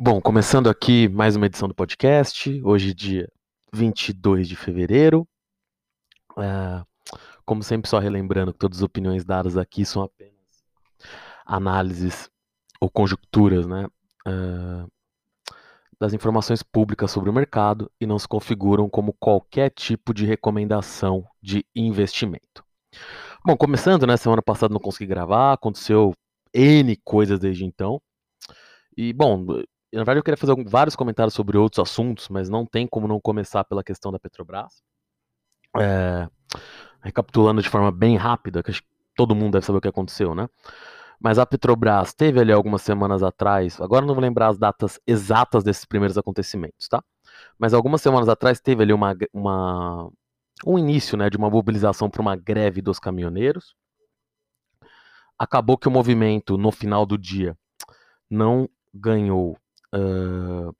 Bom, começando aqui mais uma edição do podcast, hoje dia 22 de fevereiro. É, como sempre, só relembrando que todas as opiniões dadas aqui são apenas análises ou conjecturas, né, é, das informações públicas sobre o mercado e não se configuram como qualquer tipo de recomendação de investimento. Bom, começando, né, semana passada não consegui gravar, aconteceu N coisas desde então. E, bom, na verdade, eu queria fazer vários comentários sobre outros assuntos, mas não tem como não começar pela questão da Petrobras. É, recapitulando de forma bem rápida, que todo mundo deve saber o que aconteceu, né? Mas a Petrobras teve ali algumas semanas atrás, agora não vou lembrar as datas exatas desses primeiros acontecimentos, tá? Mas algumas semanas atrás teve ali uma, uma um início né, de uma mobilização para uma greve dos caminhoneiros. Acabou que o movimento, no final do dia, não ganhou Uh,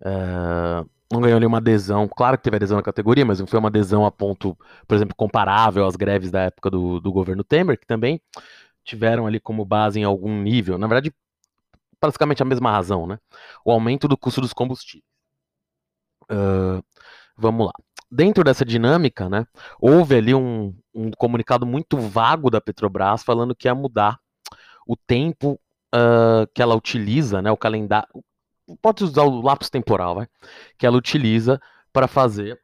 uh, não ganhou nenhuma adesão. Claro que teve adesão na categoria, mas não foi uma adesão a ponto, por exemplo, comparável às greves da época do, do governo Temer, que também tiveram ali como base em algum nível. Na verdade, praticamente a mesma razão, né? O aumento do custo dos combustíveis. Uh, vamos lá. Dentro dessa dinâmica, né, houve ali um, um comunicado muito vago da Petrobras falando que ia mudar o tempo uh, que ela utiliza, né, o calendário, pode usar o lápis temporal, vai, que ela utiliza para fazer,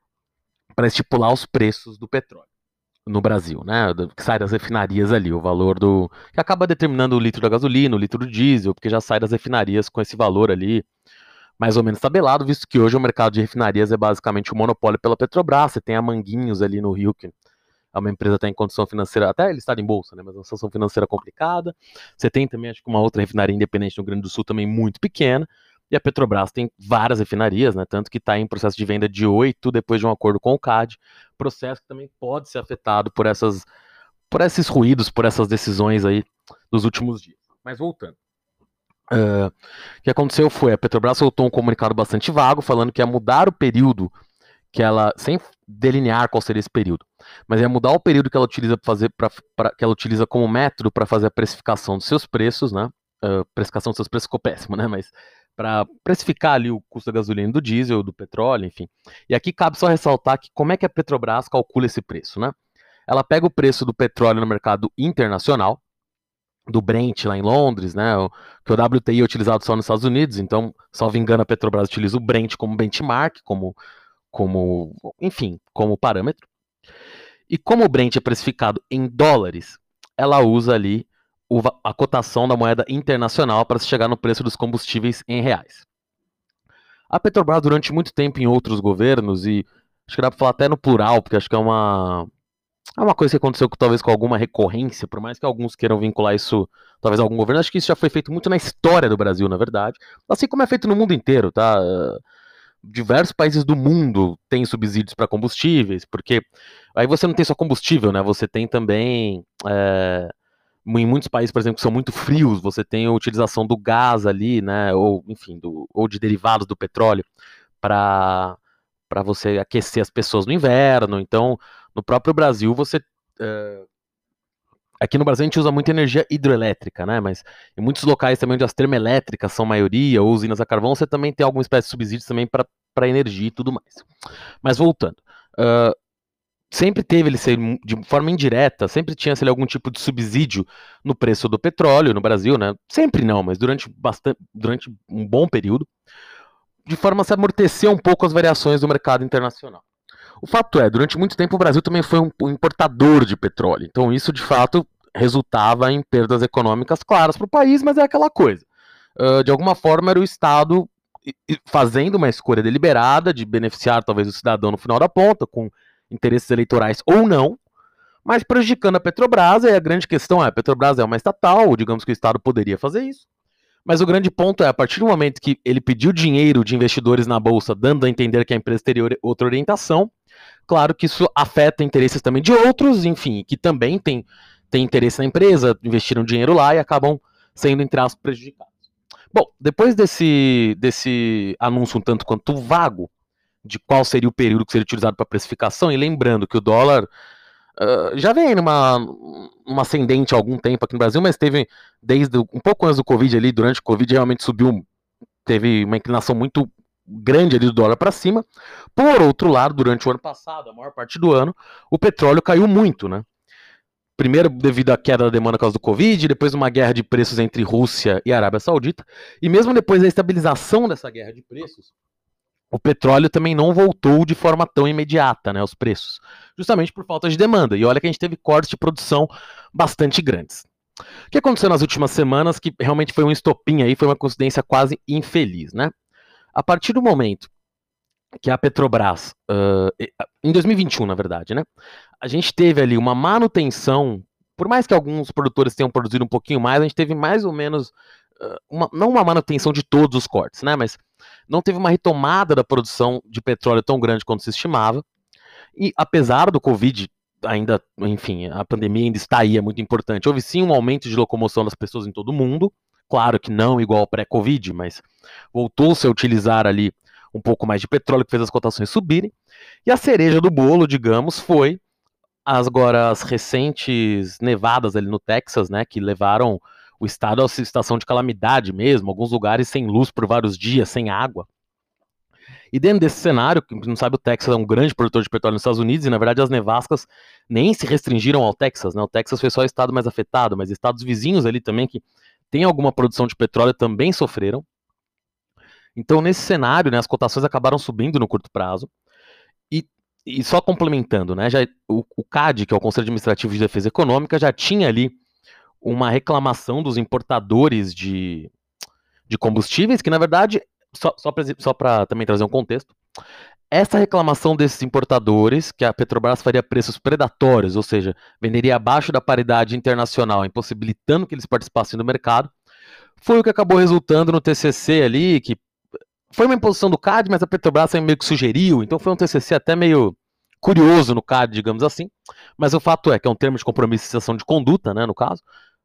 para estipular os preços do petróleo no Brasil, né, que sai das refinarias ali, o valor do, que acaba determinando o litro da gasolina, o litro do diesel, porque já sai das refinarias com esse valor ali, mais ou menos tabelado, visto que hoje o mercado de refinarias é basicamente um monopólio pela Petrobras, você tem a Manguinhos ali no Rio, que uma empresa está em condição financeira, até ele está em bolsa, né, mas uma situação financeira complicada. Você tem também, acho que uma outra refinaria independente no Rio Grande do Sul também muito pequena. E a Petrobras tem várias refinarias, né, tanto que está em processo de venda de oito depois de um acordo com o CAD, processo que também pode ser afetado por essas, por esses ruídos, por essas decisões aí dos últimos dias. Mas voltando. Uh, o que aconteceu foi a Petrobras soltou um comunicado bastante vago falando que ia mudar o período que ela, sem delinear qual seria esse período, mas é mudar o período que ela utiliza para fazer, pra, pra, que ela utiliza como método para fazer a precificação dos seus preços, né? Uh, precificação dos seus preços ficou péssimo, né? Mas para precificar ali o custo da gasolina, do diesel, do petróleo, enfim. E aqui cabe só ressaltar que como é que a Petrobras calcula esse preço, né? Ela pega o preço do petróleo no mercado internacional, do Brent lá em Londres, né? Que o WTI é utilizado só nos Estados Unidos, então, salvo engano, a Petrobras utiliza o Brent como benchmark, como como, enfim, como parâmetro. E como o Brent é precificado em dólares, ela usa ali a cotação da moeda internacional para se chegar no preço dos combustíveis em reais. A Petrobras, durante muito tempo em outros governos, e acho que dá para falar até no plural, porque acho que é uma, é uma coisa que aconteceu talvez com alguma recorrência, por mais que alguns queiram vincular isso, talvez a algum governo, acho que isso já foi feito muito na história do Brasil, na verdade, assim como é feito no mundo inteiro, tá? Diversos países do mundo têm subsídios para combustíveis, porque aí você não tem só combustível, né? Você tem também. É, em muitos países, por exemplo, que são muito frios, você tem a utilização do gás ali, né? Ou, enfim, do, ou de derivados do petróleo para você aquecer as pessoas no inverno. Então, no próprio Brasil, você é, Aqui no Brasil a gente usa muita energia hidroelétrica, né? Mas em muitos locais também onde as termoelétricas são maioria, ou usinas a carvão, você também tem alguma espécie de subsídio também para energia e tudo mais. Mas voltando. Uh, sempre teve ele ser de forma indireta, sempre tinha se algum tipo de subsídio no preço do petróleo no Brasil, né? Sempre não, mas durante bastante, durante um bom período, de forma a se amortecer um pouco as variações do mercado internacional. O fato é, durante muito tempo o Brasil também foi um importador de petróleo. Então isso de fato resultava em perdas econômicas claras para o país, mas é aquela coisa. Uh, de alguma forma era o Estado fazendo uma escolha deliberada de beneficiar talvez o cidadão no final da ponta, com interesses eleitorais ou não, mas prejudicando a Petrobras, e a grande questão é, a Petrobras é uma estatal, digamos que o Estado poderia fazer isso, mas o grande ponto é, a partir do momento que ele pediu dinheiro de investidores na Bolsa, dando a entender que a empresa teria outra orientação, Claro que isso afeta interesses também de outros, enfim, que também têm tem interesse na empresa, investiram dinheiro lá e acabam sendo, entre aspas, prejudicados. Bom, depois desse, desse anúncio um tanto quanto vago de qual seria o período que seria utilizado para precificação, e lembrando que o dólar uh, já vem numa, numa ascendente há algum tempo aqui no Brasil, mas teve desde um pouco antes do Covid ali, durante o Covid realmente subiu, teve uma inclinação muito grande ali do dólar para cima. Por outro lado, durante o ano passado, a maior parte do ano, o petróleo caiu muito, né? Primeiro devido à queda da demanda por causa do Covid, depois uma guerra de preços entre Rússia e Arábia Saudita, e mesmo depois da estabilização dessa guerra de preços, o petróleo também não voltou de forma tão imediata, né, os preços, justamente por falta de demanda. E olha que a gente teve cortes de produção bastante grandes. O que aconteceu nas últimas semanas que realmente foi um estopim aí, foi uma coincidência quase infeliz, né? A partir do momento que a Petrobras, uh, em 2021, na verdade, né? A gente teve ali uma manutenção, por mais que alguns produtores tenham produzido um pouquinho mais, a gente teve mais ou menos, uh, uma, não uma manutenção de todos os cortes, né? Mas não teve uma retomada da produção de petróleo tão grande quanto se estimava. E apesar do Covid ainda, enfim, a pandemia ainda está aí, é muito importante. Houve sim um aumento de locomoção das pessoas em todo o mundo, claro que não igual pré-Covid, mas voltou-se a utilizar ali um pouco mais de petróleo, que fez as cotações subirem. E a cereja do bolo, digamos, foi as, agora as recentes nevadas ali no Texas, né, que levaram o estado a situação de calamidade mesmo, alguns lugares sem luz por vários dias, sem água. E dentro desse cenário, que não sabe, o Texas é um grande produtor de petróleo nos Estados Unidos, e na verdade as nevascas nem se restringiram ao Texas, né? O Texas foi só o estado mais afetado, mas estados vizinhos ali também que tem alguma produção de petróleo também sofreram. Então, nesse cenário, né, as cotações acabaram subindo no curto prazo. E, e só complementando, né, já, o, o CAD, que é o Conselho Administrativo de Defesa Econômica, já tinha ali uma reclamação dos importadores de, de combustíveis, que na verdade só, só para também trazer um contexto, essa reclamação desses importadores, que a Petrobras faria preços predatórios, ou seja, venderia abaixo da paridade internacional, impossibilitando que eles participassem do mercado, foi o que acabou resultando no TCC ali, que foi uma imposição do CAD, mas a Petrobras meio que sugeriu, então foi um TCC até meio curioso no CAD, digamos assim, mas o fato é que é um termo de compromisso e cessação de conduta, né, no caso,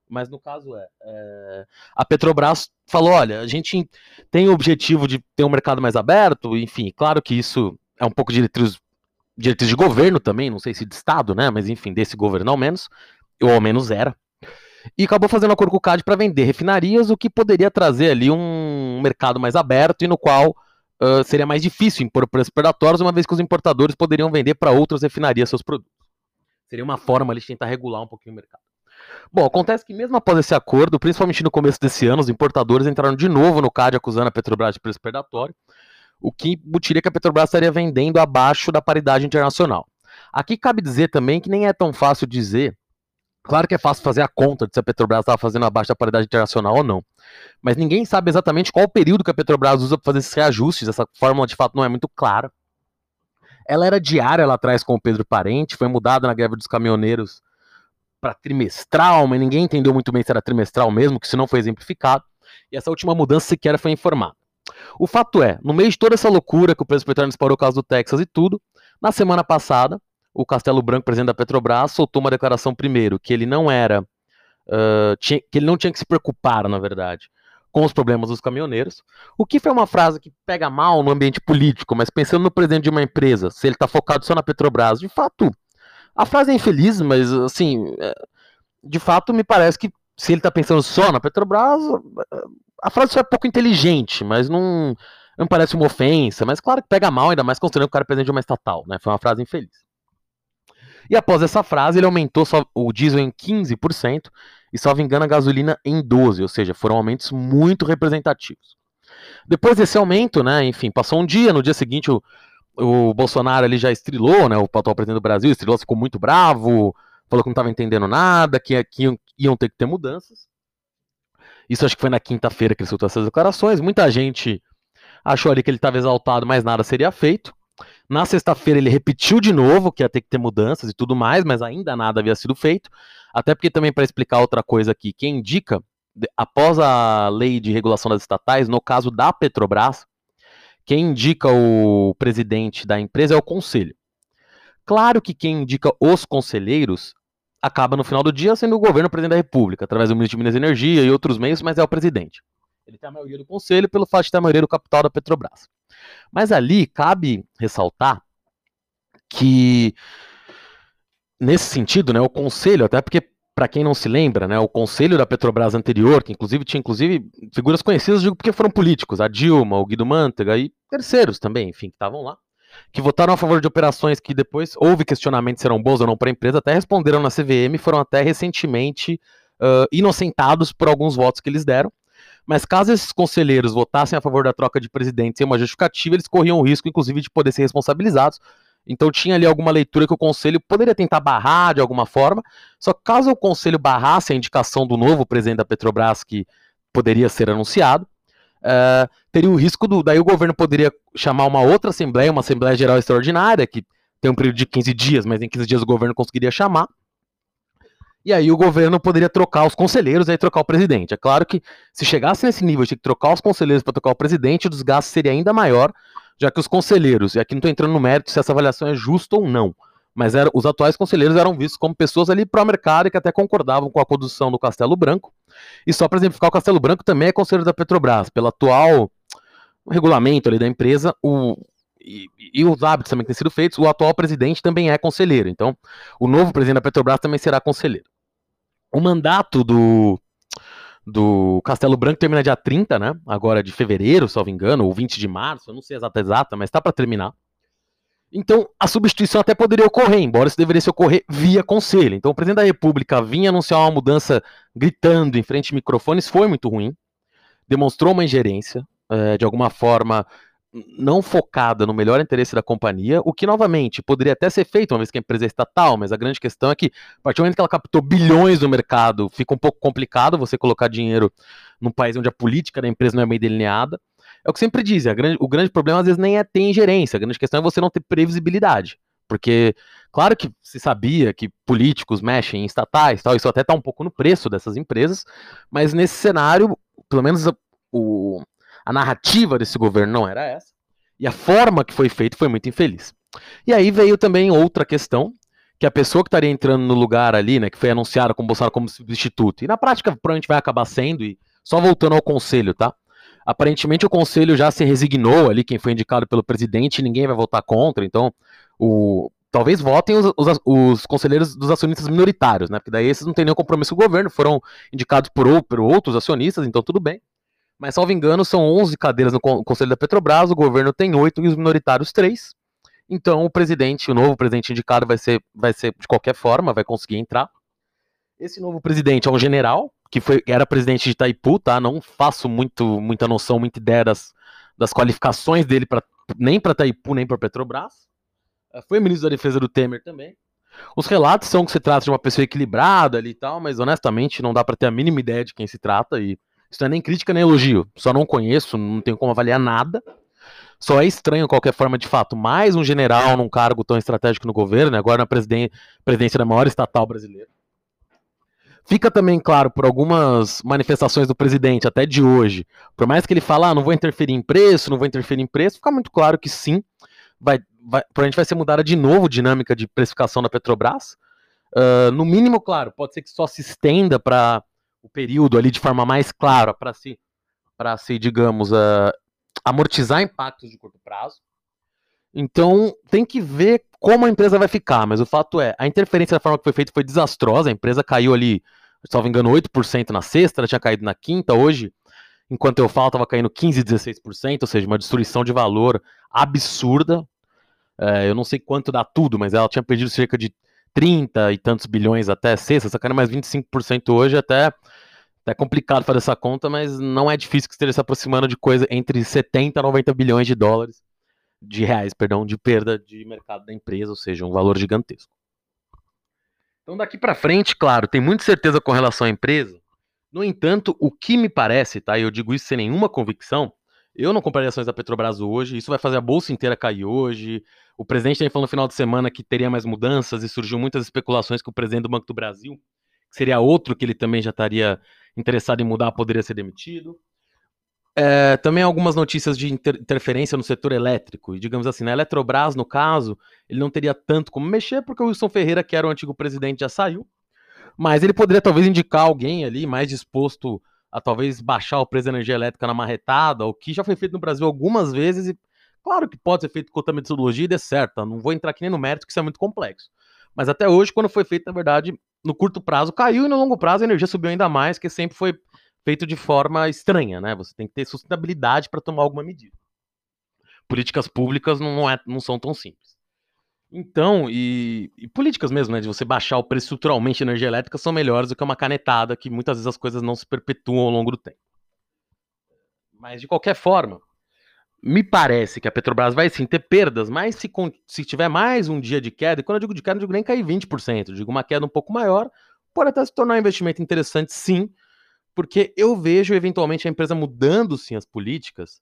mas no caso é, é, a Petrobras falou, olha, a gente tem o objetivo de ter um mercado mais aberto, enfim, claro que isso é um pouco diretriz, diretriz de governo também, não sei se de Estado, né, mas enfim, desse governo ao menos, ou ao menos era, e acabou fazendo acordo com o CAD para vender refinarias, o que poderia trazer ali um mercado mais aberto e no qual uh, seria mais difícil impor preços predatórios, uma vez que os importadores poderiam vender para outras refinarias seus produtos. Seria uma forma ali de tentar regular um pouquinho o mercado. Bom, acontece que mesmo após esse acordo, principalmente no começo desse ano, os importadores entraram de novo no CAD acusando a Petrobras de preço predatório, o que embutiria que a Petrobras estaria vendendo abaixo da paridade internacional. Aqui cabe dizer também que nem é tão fácil dizer, claro que é fácil fazer a conta de se a Petrobras estava fazendo abaixo da paridade internacional ou não, mas ninguém sabe exatamente qual o período que a Petrobras usa para fazer esses reajustes, essa fórmula de fato não é muito clara. Ela era diária lá atrás com o Pedro Parente, foi mudada na greve dos caminhoneiros para trimestral, mas ninguém entendeu muito bem se era trimestral mesmo, que isso não foi exemplificado. E essa última mudança sequer foi informada. O fato é, no meio de toda essa loucura que o preço do petróleo disparou por causa do Texas e tudo, na semana passada, o Castelo Branco, presidente da Petrobras, soltou uma declaração primeiro que ele não era, uh, tinha, que ele não tinha que se preocupar, na verdade, com os problemas dos caminhoneiros, o que foi uma frase que pega mal no ambiente político, mas pensando no presidente de uma empresa, se ele está focado só na Petrobras, de fato, a frase é infeliz, mas assim, é, de fato me parece que se ele está pensando só na Petrobras, a frase é pouco inteligente, mas não, não parece uma ofensa. Mas claro que pega mal, ainda mais considerando que o cara é presidente de uma estatal, né? Foi uma frase infeliz. E após essa frase, ele aumentou só, o diesel em 15% e, salvo engano, a gasolina em 12%, ou seja, foram aumentos muito representativos. Depois desse aumento, né, enfim, passou um dia, no dia seguinte o, o Bolsonaro ali já estrilou, né? O atual presidente do Brasil estrilou, ficou muito bravo, falou que não estava entendendo nada, que, que iam, iam, ter que ter mudanças. Isso acho que foi na quinta-feira que ele soltou essas declarações. Muita gente achou ali que ele estava exaltado, mas nada seria feito. Na sexta-feira ele repetiu de novo que ia ter que ter mudanças e tudo mais, mas ainda nada havia sido feito. Até porque também para explicar outra coisa aqui, quem indica após a lei de regulação das estatais, no caso da Petrobras, quem indica o presidente da empresa é o conselho. Claro que quem indica os conselheiros acaba no final do dia sendo o governo o presidente da República, através do ministro de Minas e Energia e outros meios, mas é o presidente. Ele tem a maioria do conselho pelo fato de ter a maioria do capital da Petrobras. Mas ali cabe ressaltar que nesse sentido, né, o conselho, até porque para quem não se lembra, né, o conselho da Petrobras anterior, que inclusive tinha inclusive figuras conhecidas, digo porque foram políticos, a Dilma, o Guido Mantega e terceiros também, enfim, que estavam lá, que votaram a favor de operações que depois houve questionamento se eram boas ou não para a empresa, até responderam na CVM foram até recentemente uh, inocentados por alguns votos que eles deram. Mas caso esses conselheiros votassem a favor da troca de presidente sem uma justificativa, eles corriam o risco, inclusive, de poder ser responsabilizados, então tinha ali alguma leitura que o conselho poderia tentar barrar de alguma forma. Só que caso o conselho barrasse a indicação do novo presidente da Petrobras, que poderia ser anunciado, uh, teria o risco do. Daí o governo poderia chamar uma outra assembleia, uma Assembleia Geral Extraordinária, que tem um período de 15 dias, mas em 15 dias o governo conseguiria chamar. E aí o governo poderia trocar os conselheiros e aí trocar o presidente. É claro que se chegasse nesse nível de trocar os conselheiros para trocar o presidente, o desgaste seria ainda maior, já que os conselheiros, e aqui não estou entrando no mérito se essa avaliação é justa ou não, mas era, os atuais conselheiros eram vistos como pessoas ali pró-mercado e que até concordavam com a condução do Castelo Branco. E só para exemplificar, o Castelo Branco também é conselheiro da Petrobras. Pelo atual regulamento ali da empresa, o, e, e, os hábitos também que têm sido feitos, o atual presidente também é conselheiro. Então, o novo presidente da Petrobras também será conselheiro. O mandato do, do Castelo Branco termina dia 30, né? Agora de fevereiro, salvo engano, ou 20 de março, eu não sei a exata exata, mas está para terminar. Então, a substituição até poderia ocorrer, embora isso deveria ocorrer via conselho. Então, o presidente da República vinha anunciar uma mudança gritando em frente a microfones, foi muito ruim, demonstrou uma ingerência, é, de alguma forma não focada no melhor interesse da companhia, o que, novamente, poderia até ser feito, uma vez que a empresa é estatal, mas a grande questão é que, a partir do momento que ela captou bilhões no mercado, fica um pouco complicado você colocar dinheiro num país onde a política da empresa não é bem delineada. É o que sempre dizem, grande, o grande problema às vezes nem é ter ingerência, a grande questão é você não ter previsibilidade. Porque, claro que se sabia que políticos mexem em estatais, tal, isso até está um pouco no preço dessas empresas, mas nesse cenário, pelo menos o, a narrativa desse governo não era essa, e a forma que foi feito foi muito infeliz. E aí veio também outra questão, que a pessoa que estaria entrando no lugar ali, né, que foi anunciada como Bolsonaro como substituto, e na prática provavelmente vai acabar sendo, e só voltando ao conselho, tá? Aparentemente o conselho já se resignou ali, quem foi indicado pelo presidente, ninguém vai votar contra, então o, talvez votem os, os, os, conselheiros dos acionistas minoritários, né? Porque daí esses não têm nenhum compromisso com o governo, foram indicados por, por outros acionistas, então tudo bem. Mas, salvo engano, são 11 cadeiras no Conselho da Petrobras, o governo tem 8 e os minoritários 3. Então, o presidente, o novo presidente indicado vai ser, vai ser de qualquer forma, vai conseguir entrar. Esse novo presidente é um general, que foi, era presidente de Itaipu, tá? Não faço muito, muita noção, muita ideia das, das qualificações dele, pra, nem para Itaipu, nem para Petrobras. É, foi ministro da Defesa do Temer também. Os relatos são que se trata de uma pessoa equilibrada ali e tal, mas honestamente não dá para ter a mínima ideia de quem se trata e isso não é nem crítica nem elogio. Só não conheço, não tenho como avaliar nada. Só é estranho, qualquer forma, de fato, mais um general num cargo tão estratégico no governo, né, agora na presidência da maior estatal brasileira. Fica também claro por algumas manifestações do presidente, até de hoje, por mais que ele fale, ah, não vou interferir em preço, não vou interferir em preço, fica muito claro que sim, vai, vai, provavelmente vai ser mudada de novo a dinâmica de precificação da Petrobras. Uh, no mínimo, claro, pode ser que só se estenda para o período ali de forma mais clara para se, para se, digamos, uh, amortizar impactos de curto prazo. Então, tem que ver como a empresa vai ficar, mas o fato é, a interferência da forma que foi feita foi desastrosa, a empresa caiu ali, me engano, 8% na sexta, ela tinha caído na quinta, hoje, enquanto eu falo, estava caindo 15%, 16%, ou seja, uma destruição de valor absurda. É, eu não sei quanto dá tudo, mas ela tinha perdido cerca de 30 e tantos bilhões até sexta, sacando mais 25% hoje, até é complicado fazer essa conta, mas não é difícil que esteja se aproximando de coisa entre 70 e 90 bilhões de dólares, de reais, perdão, de perda de mercado da empresa, ou seja, um valor gigantesco. Então daqui para frente, claro, tem muita certeza com relação à empresa. No entanto, o que me parece, tá? E eu digo isso sem nenhuma convicção, eu não compraria ações da Petrobras hoje, isso vai fazer a bolsa inteira cair hoje. O presidente tem falou no final de semana que teria mais mudanças e surgiu muitas especulações que o presidente do Banco do Brasil, que seria outro que ele também já estaria interessado em mudar, poderia ser demitido. É, também algumas notícias de inter interferência no setor elétrico. E digamos assim, na Eletrobras, no caso, ele não teria tanto como mexer, porque o Wilson Ferreira, que era o antigo presidente, já saiu. Mas ele poderia talvez indicar alguém ali mais disposto a talvez baixar o preço da energia elétrica na marretada, o que já foi feito no Brasil algumas vezes, e claro que pode ser feito com outra metodologia e dê certo, não vou entrar aqui nem no mérito, que isso é muito complexo. Mas até hoje, quando foi feito, na verdade, no curto prazo caiu e no longo prazo a energia subiu ainda mais, que sempre foi feito de forma estranha, né? Você tem que ter sustentabilidade para tomar alguma medida. Políticas públicas não, é, não são tão simples. Então, e, e, políticas mesmo, né? De você baixar o preço estruturalmente de energia elétrica são melhores do que uma canetada, que muitas vezes as coisas não se perpetuam ao longo do tempo. Mas, de qualquer forma, me parece que a Petrobras vai sim ter perdas, mas se, se tiver mais um dia de queda, e quando eu digo de queda, não digo nem cair 20%, eu digo uma queda um pouco maior, pode até se tornar um investimento interessante sim, porque eu vejo eventualmente a empresa mudando sim as políticas,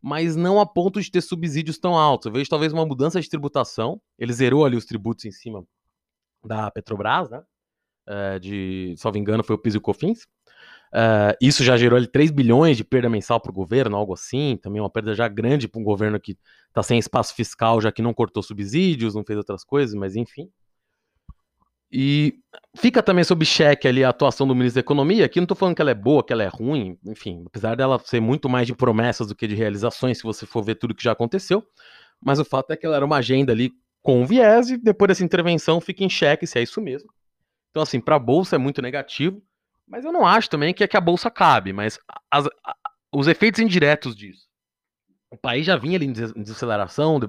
mas não a ponto de ter subsídios tão altos. Eu vejo talvez uma mudança de tributação, ele zerou ali os tributos em cima da Petrobras, né? É, de, salvo engano, foi o PIS e o COFINS. Uh, isso já gerou ali 3 bilhões de perda mensal para o governo, algo assim. Também uma perda já grande para um governo que está sem espaço fiscal, já que não cortou subsídios, não fez outras coisas, mas enfim. E fica também sob cheque ali a atuação do ministro da Economia, Aqui não estou falando que ela é boa, que ela é ruim, enfim, apesar dela ser muito mais de promessas do que de realizações, se você for ver tudo que já aconteceu. Mas o fato é que ela era uma agenda ali com viés e depois dessa intervenção fica em xeque se é isso mesmo. Então, assim, para a Bolsa é muito negativo. Mas eu não acho também que é que a bolsa cabe, mas as, os efeitos indiretos disso. O país já vinha ali em desaceleração,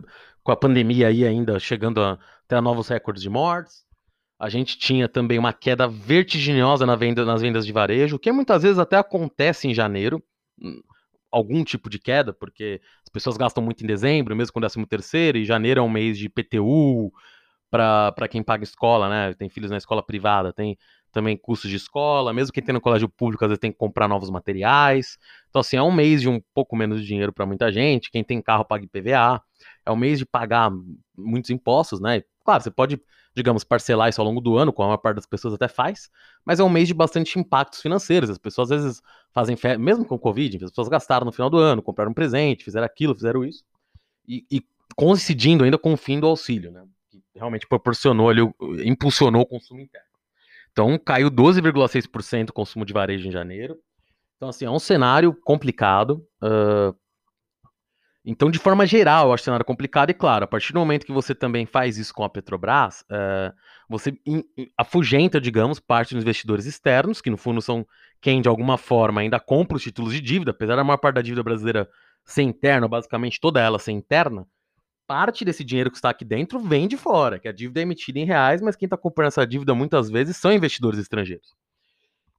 com a pandemia aí ainda chegando a, até a novos recordes de mortes. A gente tinha também uma queda vertiginosa na venda, nas vendas de varejo, que muitas vezes até acontece em janeiro, hum, algum tipo de queda, porque as pessoas gastam muito em dezembro, mesmo com 13 terceiro, e janeiro é um mês de PTU para quem paga escola, né? Tem filhos na escola privada, tem também custos de escola, mesmo quem tem no colégio público às vezes tem que comprar novos materiais. Então, assim, é um mês de um pouco menos de dinheiro para muita gente. Quem tem carro paga IPVA. É um mês de pagar muitos impostos, né? Claro, você pode, digamos, parcelar isso ao longo do ano, como a maior parte das pessoas até faz, mas é um mês de bastante impactos financeiros. As pessoas às vezes fazem fé, mesmo com o Covid, as pessoas gastaram no final do ano, compraram um presente, fizeram aquilo, fizeram isso, e, e coincidindo ainda com o fim do auxílio, né? Que realmente proporcionou ali, impulsionou o consumo interno. Então caiu 12,6% o consumo de varejo em janeiro. Então, assim, é um cenário complicado. Uh, então, de forma geral, eu acho cenário complicado, e claro, a partir do momento que você também faz isso com a Petrobras, uh, você in, in, afugenta, digamos, parte dos investidores externos, que no fundo são quem, de alguma forma, ainda compra os títulos de dívida, apesar da maior parte da dívida brasileira ser interna, basicamente toda ela ser interna, parte desse dinheiro que está aqui dentro vem de fora, que a dívida é emitida em reais, mas quem está comprando essa dívida muitas vezes são investidores estrangeiros.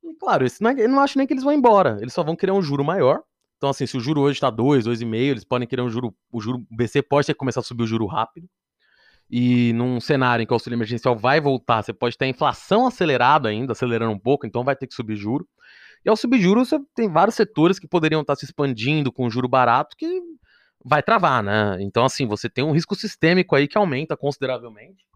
E claro, isso não é, eu não acho nem que eles vão embora, eles só vão querer um juro maior. Então, assim, se o juro hoje está 2, 2,5, eles podem querer um juro. O juro o BC pode ter que começar a subir o juro rápido. E num cenário em que o auxílio emergencial vai voltar, você pode ter a inflação acelerada ainda, acelerando um pouco, então vai ter que subir juro. E ao subir juros, você tem vários setores que poderiam estar se expandindo com juro barato que vai travar, né? Então, assim, você tem um risco sistêmico aí que aumenta consideravelmente.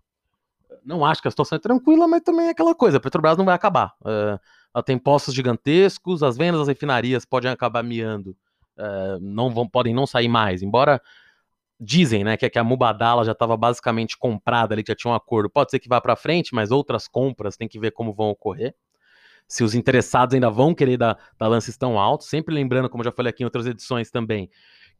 Não acho que a situação é tranquila, mas também é aquela coisa: a Petrobras não vai acabar. Uh, ela tem postos gigantescos, as vendas das refinarias podem acabar miando, uh, não vão, podem não sair mais, embora dizem, né, que, que a Mubadala já estava basicamente comprada ali, já tinha um acordo. Pode ser que vá para frente, mas outras compras tem que ver como vão ocorrer. Se os interessados ainda vão querer dar, dar lances tão altos, sempre lembrando, como já falei aqui em outras edições também,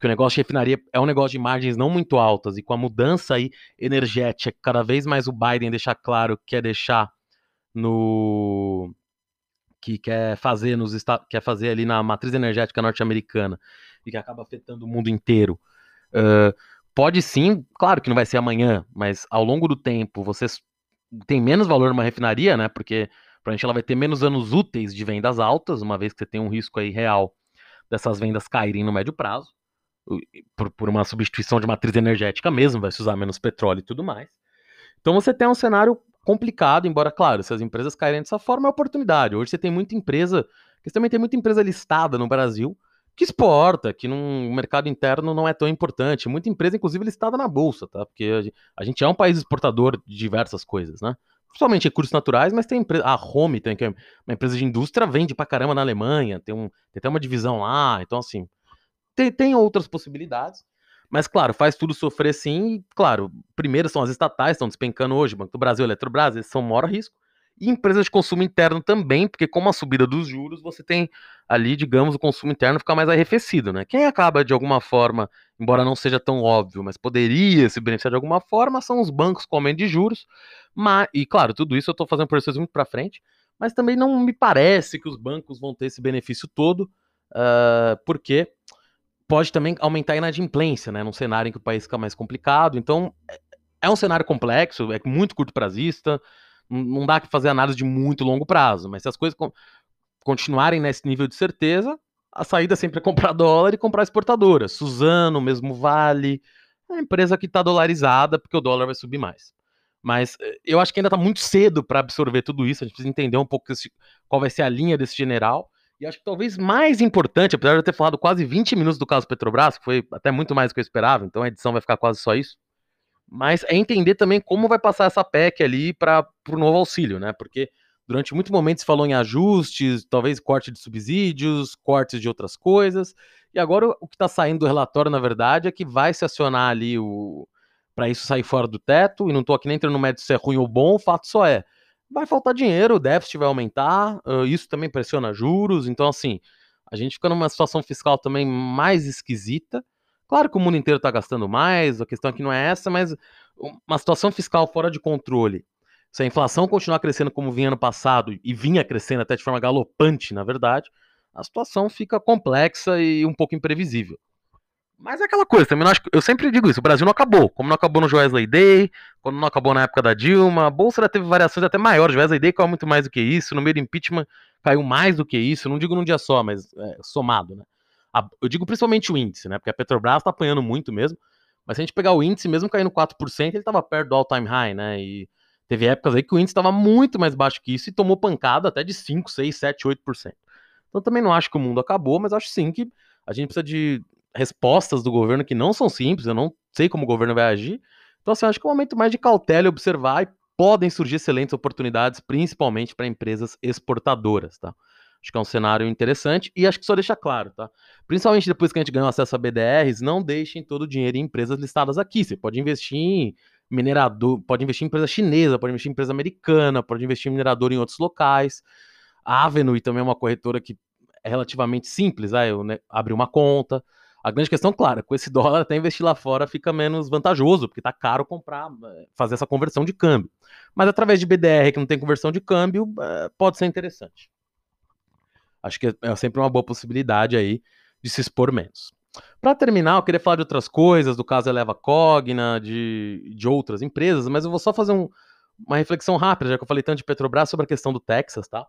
que o negócio de refinaria é um negócio de margens não muito altas, e com a mudança aí energética, cada vez mais o Biden deixar claro que quer deixar no que quer fazer nos quer fazer ali na matriz energética norte-americana e que acaba afetando o mundo inteiro. Uh, pode sim, claro que não vai ser amanhã, mas ao longo do tempo você tem menos valor numa refinaria, né? Porque provavelmente ela vai ter menos anos úteis de vendas altas, uma vez que você tem um risco aí real dessas vendas caírem no médio prazo por, por uma substituição de matriz energética mesmo, vai se usar menos petróleo e tudo mais. Então você tem um cenário complicado, embora, claro, se as empresas caírem dessa forma, é oportunidade. Hoje você tem muita empresa, você também tem muita empresa listada no Brasil que exporta, que no mercado interno não é tão importante. Muita empresa, inclusive, listada na bolsa, tá? Porque a gente é um país exportador de diversas coisas, né? Principalmente recursos naturais, mas tem empresa. A Home tem que é uma empresa de indústria, vende pra caramba na Alemanha, tem, um, tem até uma divisão lá, então assim tem, tem outras possibilidades. Mas, claro, faz tudo sofrer sim. E, claro, primeiro são as estatais, estão despencando hoje, Banco do Brasil, Eletrobras, eles são o maior risco. e empresas de consumo interno também, porque com a subida dos juros, você tem ali, digamos, o consumo interno ficar mais arrefecido, né? Quem acaba de alguma forma, embora não seja tão óbvio, mas poderia se beneficiar de alguma forma, são os bancos com aumento de juros. Mas, e claro, tudo isso eu estou fazendo projeções muito para frente, mas também não me parece que os bancos vão ter esse benefício todo, uh, porque pode também aumentar a inadimplência, né? Num cenário em que o país fica mais complicado. Então, é, é um cenário complexo, é muito curto prazista não dá para fazer análise de muito longo prazo, mas se as coisas continuarem nesse nível de certeza, a saída sempre é comprar dólar e comprar exportadora. Suzano, mesmo Vale, é uma empresa que está dolarizada porque o dólar vai subir mais. Mas eh, eu acho que ainda está muito cedo para absorver tudo isso. A gente precisa entender um pouco esse, qual vai ser a linha desse general. E acho que talvez mais importante, apesar de eu ter falado quase 20 minutos do caso Petrobras, que foi até muito mais do que eu esperava, então a edição vai ficar quase só isso mas é entender também como vai passar essa PEC ali para o novo auxílio, né? Porque durante muito momento se falou em ajustes, talvez corte de subsídios, cortes de outras coisas, e agora o que está saindo do relatório, na verdade, é que vai se acionar ali o para isso sair fora do teto, e não estou aqui nem entrando no médio se é ruim ou bom, o fato só é, vai faltar dinheiro, o déficit vai aumentar, isso também pressiona juros, então assim, a gente fica numa situação fiscal também mais esquisita, Claro que o mundo inteiro está gastando mais, a questão aqui não é essa, mas uma situação fiscal fora de controle. Se a inflação continuar crescendo como vinha ano passado e vinha crescendo até de forma galopante, na verdade, a situação fica complexa e um pouco imprevisível. Mas é aquela coisa, também acho, eu sempre digo isso, o Brasil não acabou, como não acabou no Joesley Day, quando não acabou na época da Dilma, a Bolsa já teve variações até maiores, o Joesley Day caiu muito mais do que isso, no meio do impeachment caiu mais do que isso, não digo num dia só, mas é, somado, né? A, eu digo principalmente o índice, né? Porque a Petrobras está apanhando muito mesmo. Mas se a gente pegar o índice, mesmo caindo 4%, ele estava perto do all-time high, né? E teve épocas aí que o índice estava muito mais baixo que isso e tomou pancada até de 5, 6, 7, 8%. Então também não acho que o mundo acabou, mas acho sim que a gente precisa de respostas do governo que não são simples, eu não sei como o governo vai agir. Então, assim, acho que é um momento mais de cautela e observar e podem surgir excelentes oportunidades, principalmente para empresas exportadoras, tá? Acho que é um cenário interessante e acho que só deixa claro, tá? Principalmente depois que a gente ganhou acesso a BDRs, não deixem todo o dinheiro em empresas listadas aqui. Você pode investir em minerador, pode investir em empresa chinesa, pode investir em empresa americana, pode investir em minerador em outros locais. A Avenue também é uma corretora que é relativamente simples, ah, eu né, abri uma conta. A grande questão, claro, com esse dólar até investir lá fora fica menos vantajoso, porque tá caro comprar, eh, fazer essa conversão de câmbio. Mas através de BDR que não tem conversão de câmbio, eh, pode ser interessante. Acho que é sempre uma boa possibilidade aí de se expor menos. Para terminar, eu queria falar de outras coisas, do caso Eleva Cogna, de, de outras empresas, mas eu vou só fazer um, uma reflexão rápida, já que eu falei tanto de Petrobras, sobre a questão do Texas, tá?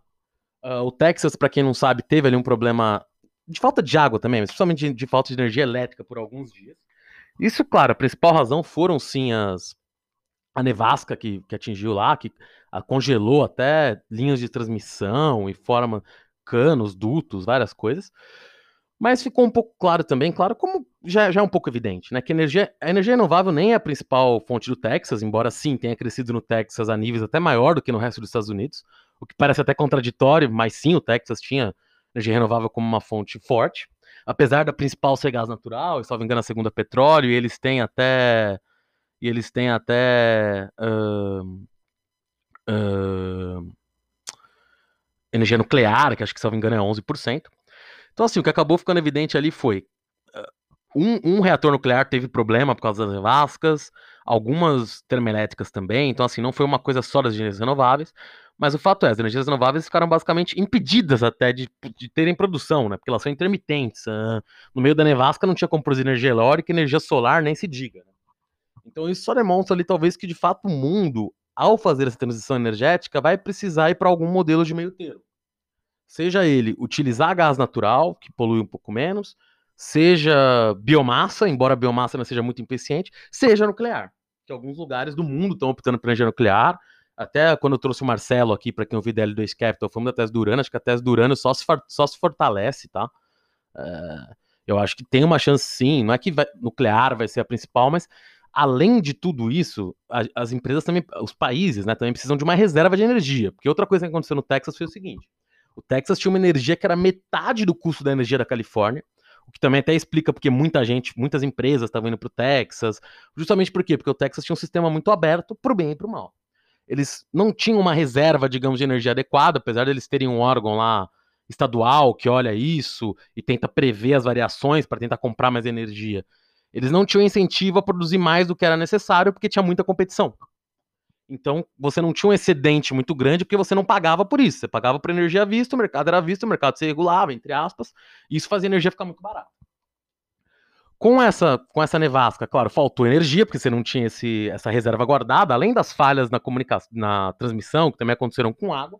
Uh, o Texas, para quem não sabe, teve ali um problema de falta de água também, mas principalmente de, de, falta de energia elétrica por alguns dias. Isso, claro, a principal razão foram sim as a nevasca que, que atingiu lá, que a, congelou até linhas de transmissão e forma canos, dutos, várias coisas. Mas ficou um pouco claro também, claro, como já, já é um pouco evidente, né? Que energia, a energia renovável nem é a principal fonte do Texas, embora sim tenha crescido no Texas a níveis até maior do que no resto dos Estados Unidos, o que parece até contraditório, mas sim, o Texas tinha energia renovável como uma fonte forte. Apesar da principal ser gás natural, e, me engano, a segunda petróleo, e eles têm até. E eles têm até. Uh, uh, energia nuclear, que acho que, me engano, é 11%. Então, assim, o que acabou ficando evidente ali foi. Um, um, reator nuclear teve problema por causa das nevascas, algumas termoelétricas também, então assim, não foi uma coisa só das energias renováveis, mas o fato é, as energias renováveis ficaram basicamente impedidas até de, de terem produção, né, porque elas são intermitentes, uh, no meio da nevasca não tinha como produzir energia eólica, energia solar nem se diga. Né? Então isso só demonstra ali talvez que de fato o mundo ao fazer essa transição energética, vai precisar ir para algum modelo de meio termo. Seja ele utilizar gás natural, que polui um pouco menos, seja biomassa, embora biomassa não seja muito eficiente, seja nuclear. Que alguns lugares do mundo estão optando por energia nuclear. Até quando eu trouxe o Marcelo aqui, para quem ouviu DL2 Capital, falando da tese do Urano, acho que a tese do Urano só se, só se fortalece, tá? É, eu acho que tem uma chance sim, não é que vai, nuclear vai ser a principal, mas além de tudo isso, a, as empresas também, os países, né, também precisam de uma reserva de energia. Porque outra coisa que aconteceu no Texas foi o seguinte: o Texas tinha uma energia que era metade do custo da energia da Califórnia, o que também até explica porque muita gente, muitas empresas estavam indo para o Texas, justamente por quê? Porque o Texas tinha um sistema muito aberto para o bem e para o mal. eles não tinham uma reserva, digamos, de energia adequada, apesar de eles terem um órgão lá estadual que olha isso e tenta prever as variações para tentar comprar mais energia. Eles não tinham incentivo a produzir mais do que era necessário porque tinha muita competição. Então, você não tinha um excedente muito grande porque você não pagava por isso. Você pagava por energia vista, o mercado era à vista, o mercado se regulava, entre aspas, e isso fazia a energia ficar muito barata. Com essa, com essa nevasca, claro, faltou energia, porque você não tinha esse, essa reserva guardada, além das falhas na comunicação, na transmissão, que também aconteceram com água.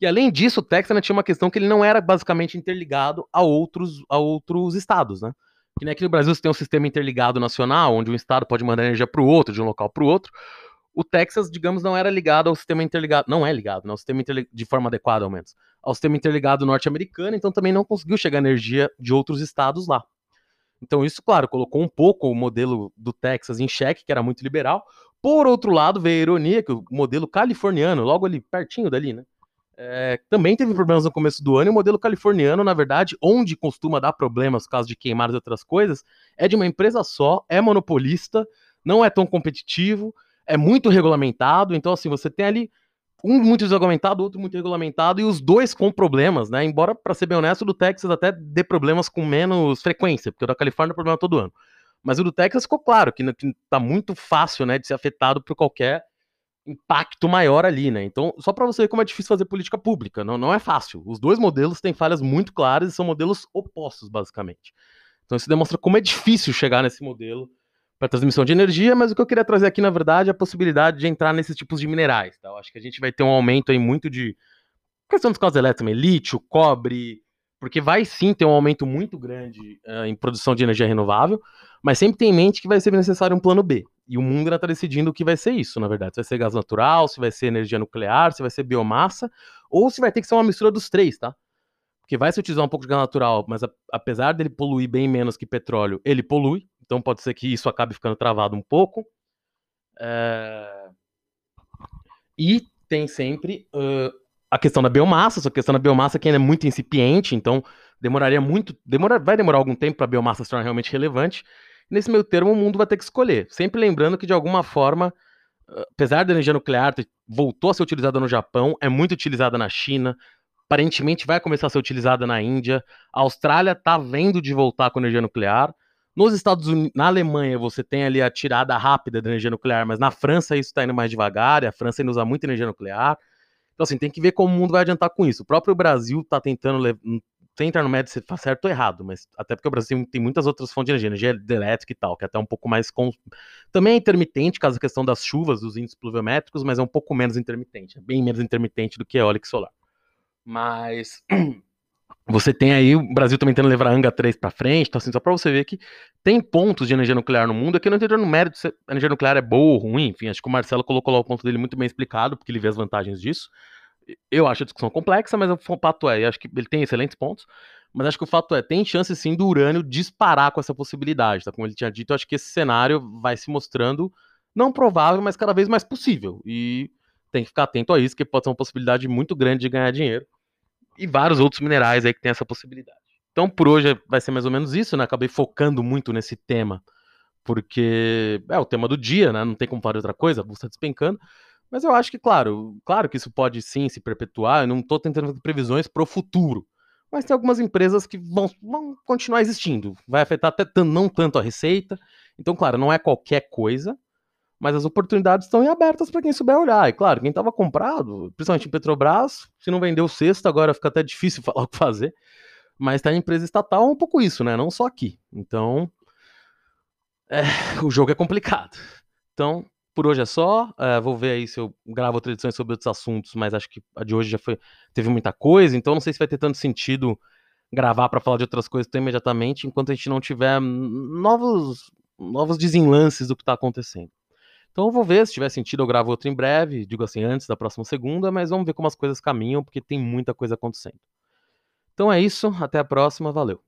E além disso, o Texas tinha uma questão que ele não era basicamente interligado a outros, a outros estados, né? Que nem aqui no Brasil você tem um sistema interligado nacional, onde um estado pode mandar energia para o outro, de um local para o outro. O Texas, digamos, não era ligado ao sistema interligado, não é ligado, não, ao sistema de forma adequada, ao menos, ao sistema interligado norte-americano, então também não conseguiu chegar energia de outros estados lá. Então, isso, claro, colocou um pouco o modelo do Texas em xeque, que era muito liberal. Por outro lado, veio a ironia que o modelo californiano, logo ali pertinho dali, né? É, também teve problemas no começo do ano, e o modelo californiano, na verdade, onde costuma dar problemas causa de queimadas e outras coisas, é de uma empresa só, é monopolista, não é tão competitivo, é muito regulamentado, então assim, você tem ali um muito desregulamentado, outro muito regulamentado, e os dois com problemas, né? Embora, para ser bem honesto, o do Texas até dê problemas com menos frequência, porque o da Califórnia é problema todo ano. Mas o do Texas ficou claro que, que tá muito fácil, né, de ser afetado por qualquer impacto maior ali, né? Então, só para você ver como é difícil fazer política pública, não, não é fácil. Os dois modelos têm falhas muito claras e são modelos opostos, basicamente. Então, isso demonstra como é difícil chegar nesse modelo para transmissão de energia, mas o que eu queria trazer aqui, na verdade, é a possibilidade de entrar nesses tipos de minerais. Tá? Eu acho que a gente vai ter um aumento aí muito de questão dos casos elétricos lítio, cobre, porque vai sim ter um aumento muito grande uh, em produção de energia renovável, mas sempre tem em mente que vai ser necessário um plano B. E o mundo ainda está decidindo o que vai ser isso, na verdade. Se vai ser gás natural, se vai ser energia nuclear, se vai ser biomassa, ou se vai ter que ser uma mistura dos três, tá? Porque vai se utilizar um pouco de gás natural, mas a, apesar dele poluir bem menos que petróleo, ele polui, então pode ser que isso acabe ficando travado um pouco. É... E tem sempre uh, a questão da biomassa, essa questão da biomassa que ainda é muito incipiente, então demoraria muito, demora, vai demorar algum tempo para a biomassa se tornar realmente relevante. Nesse meio termo, o mundo vai ter que escolher. Sempre lembrando que, de alguma forma, apesar da energia nuclear voltou a ser utilizada no Japão, é muito utilizada na China, aparentemente vai começar a ser utilizada na Índia. A Austrália está vendo de voltar com energia nuclear. Nos Estados Unidos, na Alemanha, você tem ali a tirada rápida da energia nuclear, mas na França isso está indo mais devagar, a França ainda usa muita energia nuclear. Então, assim, tem que ver como o mundo vai adiantar com isso. O próprio Brasil está tentando entrar no médio se faz certo ou errado, mas até porque o Brasil tem muitas outras fontes de energia, energia elétrica e tal, que é até um pouco mais. Também é intermitente, caso a questão das chuvas, dos índices pluviométricos, mas é um pouco menos intermitente, é bem menos intermitente do que eólica e solar. Mas Você tem aí o Brasil também tentando levar a Anga 3 para frente, então assim, só para você ver que tem pontos de energia nuclear no mundo, aqui eu não entendo no mérito se a energia nuclear é boa ou ruim, enfim, acho que o Marcelo colocou lá o ponto dele muito bem explicado, porque ele vê as vantagens disso. Eu acho a discussão complexa, mas o fato é, acho que ele tem excelentes pontos, mas acho que o fato é, tem chance sim do urânio disparar com essa possibilidade, tá? Como ele tinha dito, acho que esse cenário vai se mostrando não provável, mas cada vez mais possível. E tem que ficar atento a isso, que pode ser uma possibilidade muito grande de ganhar dinheiro e vários outros minerais aí que tem essa possibilidade. Então, por hoje vai ser mais ou menos isso, né? Acabei focando muito nesse tema, porque é o tema do dia, né? Não tem como falar outra coisa, a bolsa tá despencando. Mas eu acho que, claro, claro que isso pode sim se perpetuar. Eu não estou tentando fazer previsões para o futuro. Mas tem algumas empresas que vão, vão continuar existindo. Vai afetar até não tanto a receita. Então, claro, não é qualquer coisa, mas as oportunidades estão abertas para quem souber olhar. E claro, quem estava comprado, principalmente em Petrobras, se não vendeu sexta, agora fica até difícil falar o que fazer. Mas está em empresa estatal é um pouco isso, né? Não só aqui. Então, é, o jogo é complicado. Então, por hoje é só. É, vou ver aí se eu gravo outras edições sobre outros assuntos, mas acho que a de hoje já foi, teve muita coisa, então não sei se vai ter tanto sentido gravar para falar de outras coisas tão imediatamente, enquanto a gente não tiver novos, novos desenlances do que está acontecendo. Então eu vou ver, se tiver sentido eu gravo outro em breve, digo assim, antes da próxima segunda, mas vamos ver como as coisas caminham, porque tem muita coisa acontecendo. Então é isso, até a próxima, valeu.